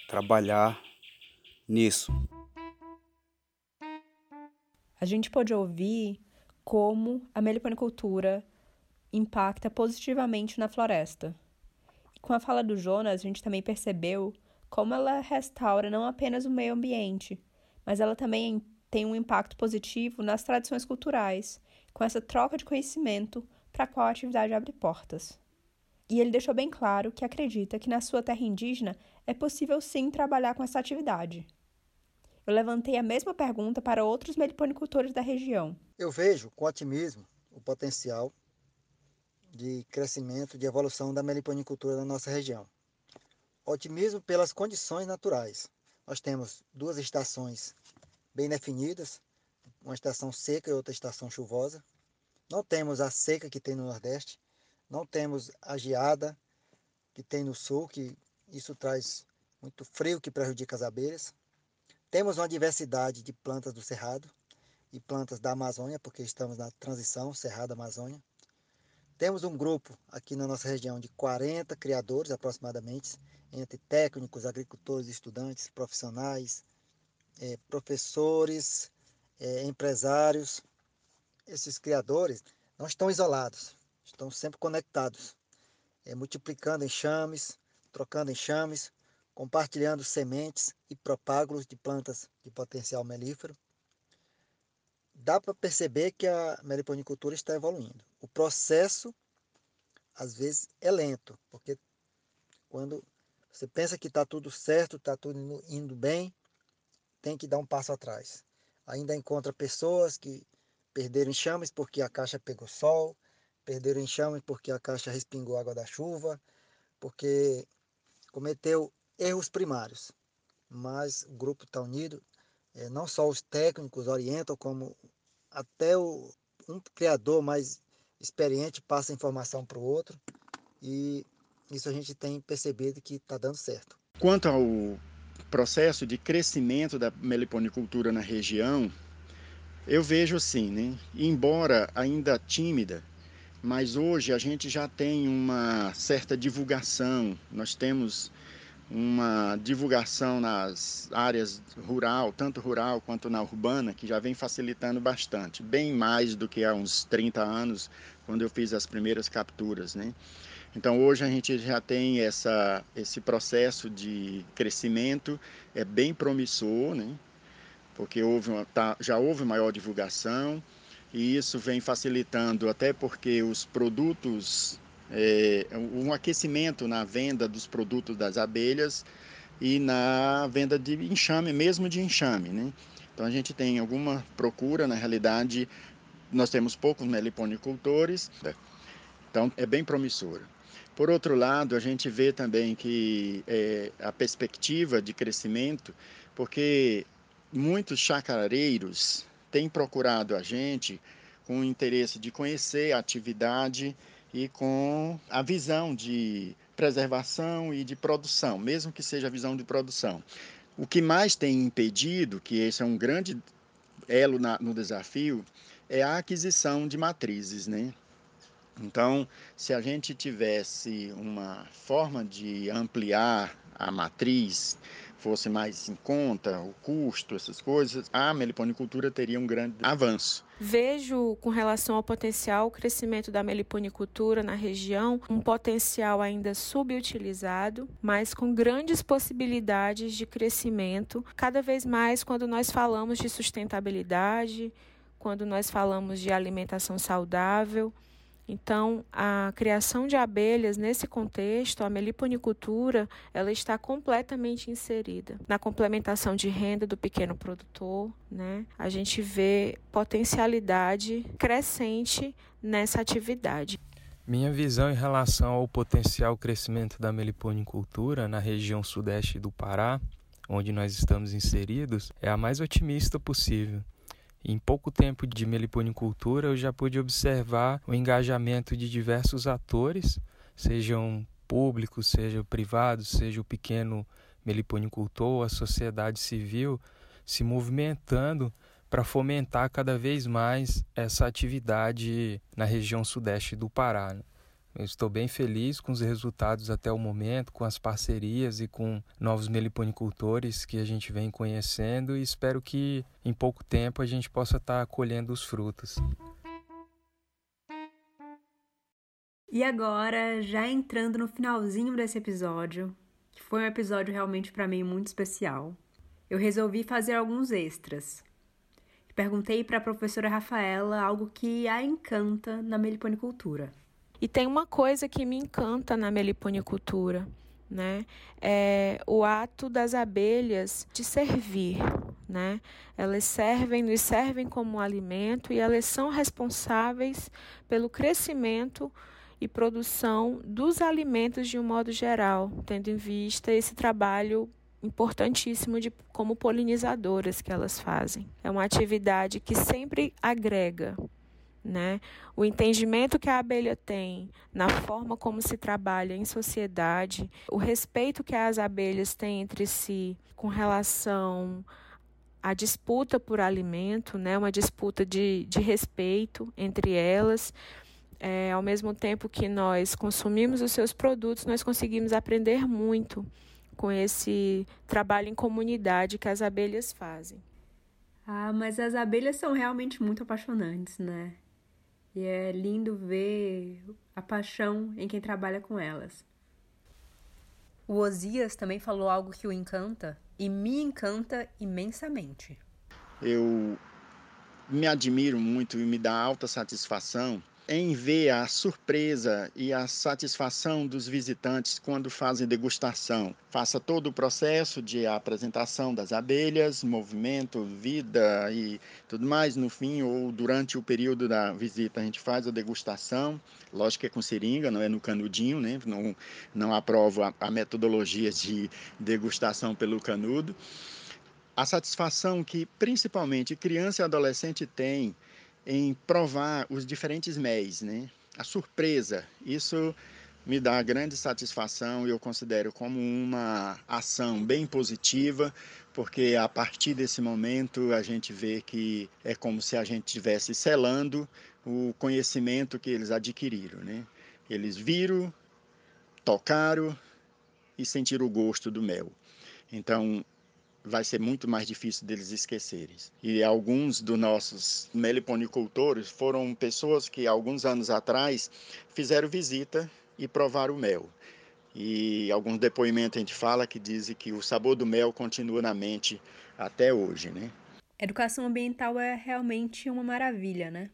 trabalhar nisso. A gente pode ouvir como a meliponicultura impacta positivamente na floresta. E com a fala do Jonas, a gente também percebeu como ela restaura não apenas o meio ambiente, mas ela também tem um impacto positivo nas tradições culturais, com essa troca de conhecimento para a qual a atividade abre portas. E ele deixou bem claro que acredita que na sua terra indígena é possível sim trabalhar com essa atividade. Eu levantei a mesma pergunta para outros meliponicultores da região. Eu vejo com otimismo o potencial de crescimento, de evolução da meliponicultura na nossa região. Otimismo pelas condições naturais. Nós temos duas estações bem definidas, uma estação seca e outra estação chuvosa. Não temos a seca que tem no Nordeste, não temos a geada que tem no Sul, que isso traz muito frio que prejudica as abelhas. Temos uma diversidade de plantas do Cerrado e plantas da Amazônia, porque estamos na transição Cerrado-Amazônia. Temos um grupo aqui na nossa região de 40 criadores aproximadamente, entre técnicos, agricultores, estudantes, profissionais, é, professores, é, empresários. Esses criadores não estão isolados, estão sempre conectados, é, multiplicando enxames, trocando enxames, compartilhando sementes e propágulos de plantas de potencial melífero. Dá para perceber que a meliponicultura está evoluindo. O processo, às vezes, é lento, porque quando você pensa que está tudo certo, está tudo indo bem, tem que dar um passo atrás. Ainda encontra pessoas que perderam enxames porque a caixa pegou sol, perderam enxames porque a caixa respingou água da chuva, porque cometeu erros primários, mas o grupo está unido. É, não só os técnicos orientam, como até o, um criador mais experiente passa informação para o outro. E isso a gente tem percebido que está dando certo. Quanto ao processo de crescimento da meliponicultura na região, eu vejo assim, né? embora ainda tímida, mas hoje a gente já tem uma certa divulgação, nós temos uma divulgação nas áreas rural, tanto rural quanto na urbana, que já vem facilitando bastante, bem mais do que há uns 30 anos, quando eu fiz as primeiras capturas, né? Então hoje a gente já tem essa, esse processo de crescimento, é bem promissor, né? porque houve uma, tá, já houve maior divulgação e isso vem facilitando até porque os produtos é, um aquecimento na venda dos produtos das abelhas e na venda de enxame, mesmo de enxame. Né? Então a gente tem alguma procura, na realidade, nós temos poucos meliponicultores, então é bem promissora. Por outro lado, a gente vê também que é, a perspectiva de crescimento, porque muitos chacareiros têm procurado a gente com o interesse de conhecer a atividade e com a visão de preservação e de produção, mesmo que seja a visão de produção. O que mais tem impedido, que esse é um grande elo na, no desafio, é a aquisição de matrizes, né? Então, se a gente tivesse uma forma de ampliar a matriz, fosse mais em conta, o custo, essas coisas, a meliponicultura teria um grande avanço. Vejo, com relação ao potencial crescimento da meliponicultura na região, um potencial ainda subutilizado, mas com grandes possibilidades de crescimento, cada vez mais quando nós falamos de sustentabilidade, quando nós falamos de alimentação saudável. Então, a criação de abelhas nesse contexto, a meliponicultura, ela está completamente inserida na complementação de renda do pequeno produtor, né? A gente vê potencialidade crescente nessa atividade. Minha visão em relação ao potencial crescimento da meliponicultura na região sudeste do Pará, onde nós estamos inseridos, é a mais otimista possível. Em pouco tempo de meliponicultura, eu já pude observar o engajamento de diversos atores, sejam públicos, sejam privados, seja o pequeno meliponicultor, a sociedade civil, se movimentando para fomentar cada vez mais essa atividade na região sudeste do Pará. Eu estou bem feliz com os resultados até o momento, com as parcerias e com novos meliponicultores que a gente vem conhecendo e espero que em pouco tempo a gente possa estar colhendo os frutos. E agora, já entrando no finalzinho desse episódio, que foi um episódio realmente para mim muito especial, eu resolvi fazer alguns extras. Perguntei para a professora Rafaela algo que a encanta na meliponicultura. E tem uma coisa que me encanta na meliponicultura, né? É o ato das abelhas de servir, né? Elas servem, nos servem como alimento e elas são responsáveis pelo crescimento e produção dos alimentos de um modo geral, tendo em vista esse trabalho importantíssimo de como polinizadoras que elas fazem. É uma atividade que sempre agrega, né? O entendimento que a abelha tem na forma como se trabalha em sociedade, o respeito que as abelhas têm entre si com relação a disputa por alimento, né, uma disputa de, de respeito entre elas. É, ao mesmo tempo que nós consumimos os seus produtos, nós conseguimos aprender muito com esse trabalho em comunidade que as abelhas fazem. Ah, mas as abelhas são realmente muito apaixonantes, né? E é lindo ver a paixão em quem trabalha com elas. O Osias também falou algo que o encanta e me encanta imensamente. Eu me admiro muito e me dá alta satisfação em ver a surpresa e a satisfação dos visitantes quando fazem degustação. Faça todo o processo de apresentação das abelhas, movimento, vida e tudo mais. No fim ou durante o período da visita, a gente faz a degustação. Lógico que é com seringa, não é no canudinho, né? Não, não aprovo a, a metodologia de degustação pelo canudo. A satisfação que principalmente criança e adolescente têm em provar os diferentes MEIs, né? A surpresa, isso me dá grande satisfação e eu considero como uma ação bem positiva, porque a partir desse momento a gente vê que é como se a gente estivesse selando o conhecimento que eles adquiriram, né? Eles viram, tocaram e sentiram o gosto do mel. Então, vai ser muito mais difícil deles esquecerem. E alguns dos nossos meliponicultores foram pessoas que alguns anos atrás fizeram visita e provaram o mel. E alguns depoimentos a gente fala que dizem que o sabor do mel continua na mente até hoje, né? Educação ambiental é realmente uma maravilha, né?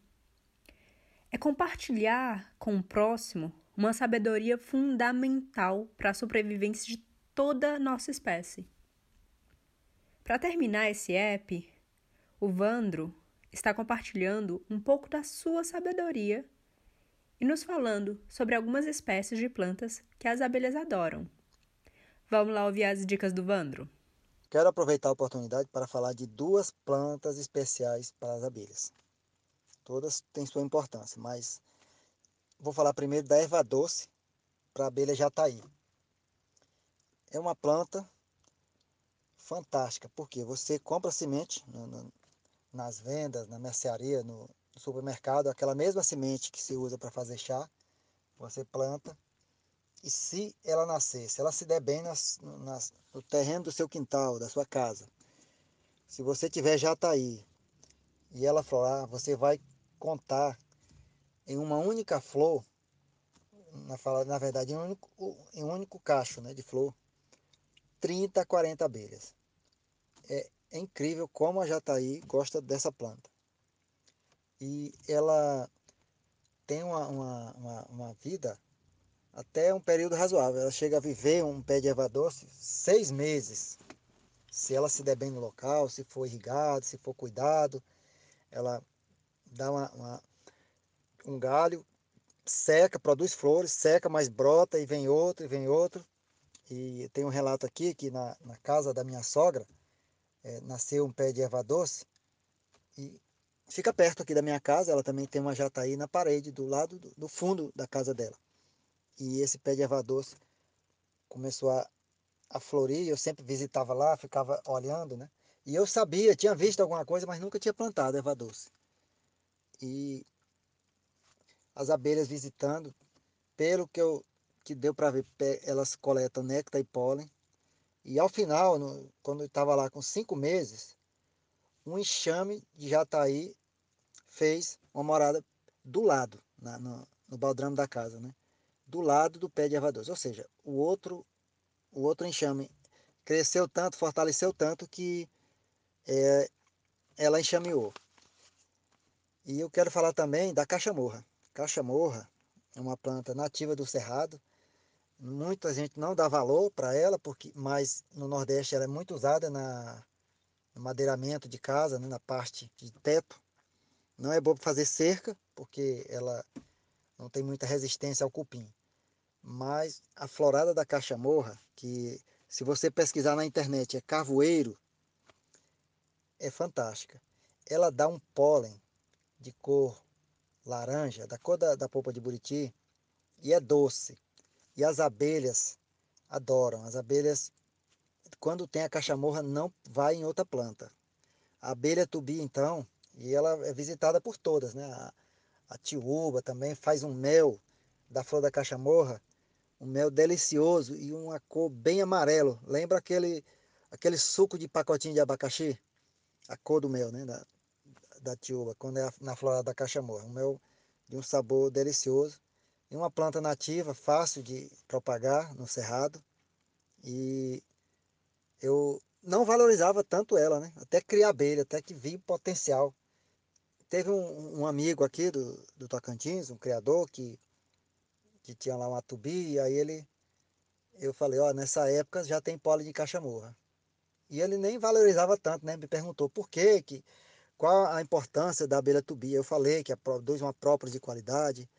É compartilhar com o próximo uma sabedoria fundamental para a sobrevivência de toda a nossa espécie. Para terminar esse app, o Vandro está compartilhando um pouco da sua sabedoria e nos falando sobre algumas espécies de plantas que as abelhas adoram. Vamos lá ouvir as dicas do Vandro? Quero aproveitar a oportunidade para falar de duas plantas especiais para as abelhas. Todas têm sua importância, mas vou falar primeiro da erva doce para a abelha jataí. É uma planta fantástica, porque você compra semente no, no, nas vendas, na mercearia, no, no, supermercado, aquela mesma semente que se usa para fazer chá, você planta, e se ela nascer, se ela se der bem nas, nas, no terreno do seu quintal, da sua casa, se você tiver jataí e ela florar, você vai contar em uma única flor, na, na verdade, em um único, em um único cacho né, de flor, 30, 40 abelhas. É, é incrível como a jataí gosta dessa planta. E ela tem uma, uma, uma, uma vida até um período razoável. Ela chega a viver um pé de erva doce seis meses. Se ela se der bem no local, se for irrigado, se for cuidado, ela dá uma, uma, um galho, seca, produz flores, seca, mas brota e vem outro e vem outro. E tem um relato aqui que na, na casa da minha sogra é, nasceu um pé de erva doce e fica perto aqui da minha casa. Ela também tem uma jataí na parede do lado do, do fundo da casa dela. E esse pé de erva doce começou a, a florir. Eu sempre visitava lá, ficava olhando, né? E eu sabia, tinha visto alguma coisa, mas nunca tinha plantado erva doce. E as abelhas visitando, pelo que eu que deu para ver, elas coletam néctar e pólen. E ao final, no, quando estava lá com cinco meses, um enxame de jataí fez uma morada do lado, na, no, no baldrame da casa, né? do lado do pé de erva. Ou seja, o outro, o outro enxame cresceu tanto, fortaleceu tanto que é, ela enxameou. E eu quero falar também da caixa-morra. Caixa-morra é uma planta nativa do cerrado, Muita gente não dá valor para ela, porque mas no Nordeste ela é muito usada na, no madeiramento de casa, né, na parte de teto. Não é boa para fazer cerca, porque ela não tem muita resistência ao cupim. Mas a florada da caixa-morra, que se você pesquisar na internet é carvoeiro, é fantástica. Ela dá um pólen de cor laranja, da cor da, da polpa de buriti, e é doce. E as abelhas adoram. As abelhas, quando tem a cachamorra, não vai em outra planta. A abelha tubi, então, e ela é visitada por todas, né? A, a tiúba também faz um mel da flor da cachamorra, um mel delicioso e uma cor bem amarelo. Lembra aquele, aquele suco de pacotinho de abacaxi? A cor do mel, né? Da, da tiúba, quando é na flora da cachamorra. Um mel de um sabor delicioso. E uma planta nativa, fácil de propagar no cerrado. E eu não valorizava tanto ela, né? Até criar abelha, até que vi potencial. Teve um, um amigo aqui do, do Tocantins, um criador, que, que tinha lá uma tubi, e aí ele, eu falei, ó, nessa época já tem pólen de cachamorra. E ele nem valorizava tanto, né? Me perguntou por quê, que, qual a importância da abelha tubi. Eu falei que produz uma própria de qualidade,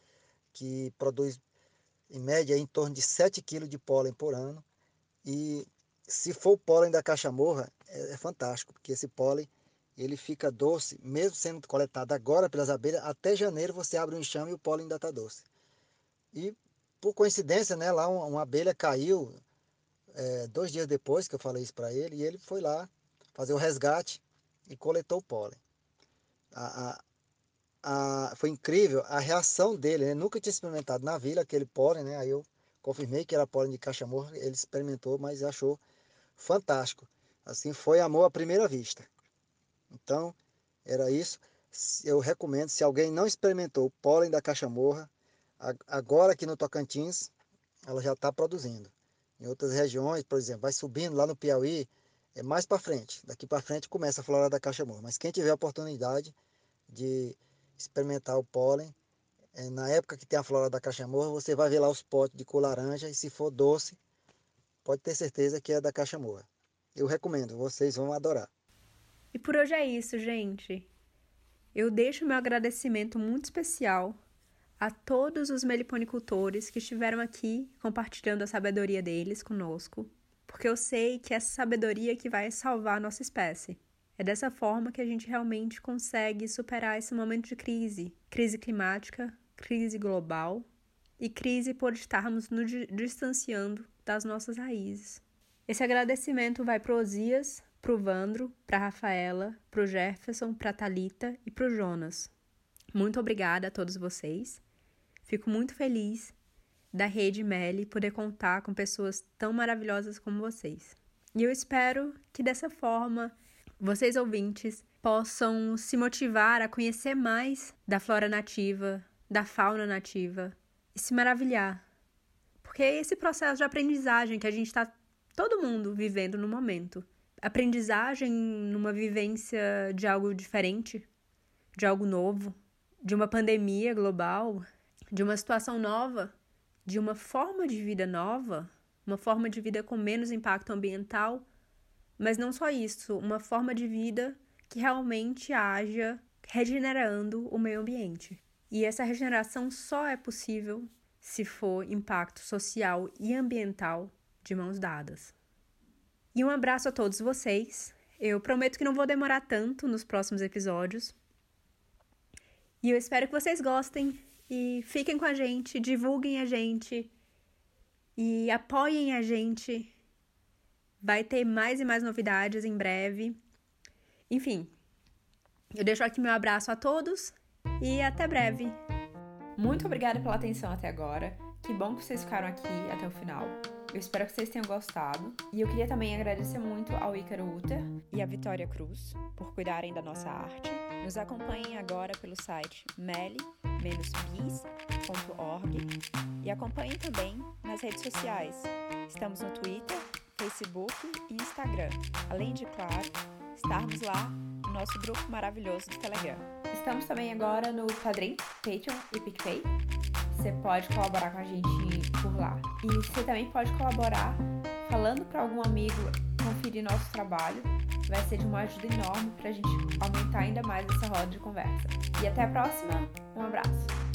que produz em média em torno de 7 kg de pólen por ano. E se for o pólen da cachamorra, é, é fantástico, porque esse pólen ele fica doce, mesmo sendo coletado agora pelas abelhas, até janeiro você abre um enxame e o pólen ainda está doce. E por coincidência, né, lá uma, uma abelha caiu é, dois dias depois que eu falei isso para ele, e ele foi lá fazer o resgate e coletou o pólen. A, a, a, foi incrível a reação dele, né? nunca tinha experimentado na vila aquele pólen, né? aí eu confirmei que era pólen de cachamorra, ele experimentou, mas achou fantástico. Assim, foi amor à primeira vista. Então, era isso. Eu recomendo, se alguém não experimentou o pólen da cachamorra, agora aqui no Tocantins, ela já está produzindo. Em outras regiões, por exemplo, vai subindo lá no Piauí, é mais para frente. Daqui para frente começa a flora da cachamorra. Mas quem tiver a oportunidade de experimentar o pólen, é, na época que tem a flora da cachamorra, você vai ver lá os potes de cor laranja e se for doce, pode ter certeza que é da cachamorra. Eu recomendo, vocês vão adorar. E por hoje é isso, gente. Eu deixo meu agradecimento muito especial a todos os meliponicultores que estiveram aqui compartilhando a sabedoria deles conosco, porque eu sei que é essa sabedoria que vai salvar a nossa espécie. É dessa forma que a gente realmente consegue superar esse momento de crise, crise climática, crise global e crise por estarmos nos distanciando das nossas raízes. Esse agradecimento vai para Osias, para o Vandro, para Rafaela, para o Jefferson, para a Thalita e para o Jonas. Muito obrigada a todos vocês. Fico muito feliz da Rede Meli poder contar com pessoas tão maravilhosas como vocês. E eu espero que dessa forma vocês ouvintes possam se motivar a conhecer mais da flora nativa, da fauna nativa e se maravilhar porque é esse processo de aprendizagem que a gente está todo mundo vivendo no momento. Aprendizagem numa vivência de algo diferente, de algo novo, de uma pandemia global, de uma situação nova, de uma forma de vida nova, uma forma de vida com menos impacto ambiental, mas não só isso, uma forma de vida que realmente haja regenerando o meio ambiente. E essa regeneração só é possível se for impacto social e ambiental de mãos dadas. E um abraço a todos vocês. Eu prometo que não vou demorar tanto nos próximos episódios. E eu espero que vocês gostem e fiquem com a gente, divulguem a gente e apoiem a gente. Vai ter mais e mais novidades em breve. Enfim, eu deixo aqui meu abraço a todos e até breve. Muito obrigada pela atenção até agora. Que bom que vocês ficaram aqui até o final. Eu espero que vocês tenham gostado. E eu queria também agradecer muito ao Ícaro Uter e à Vitória Cruz por cuidarem da nossa arte. Nos acompanhem agora pelo site meli-bis.org e acompanhem também nas redes sociais. Estamos no Twitter, Facebook e Instagram. Além de, claro, estarmos lá no nosso grupo maravilhoso do Telegram. Estamos também agora no Padrim, Patreon e PicPay. Você pode colaborar com a gente por lá. E você também pode colaborar falando para algum amigo conferir nosso trabalho. Vai ser de uma ajuda enorme para a gente aumentar ainda mais essa roda de conversa. E até a próxima. Um abraço.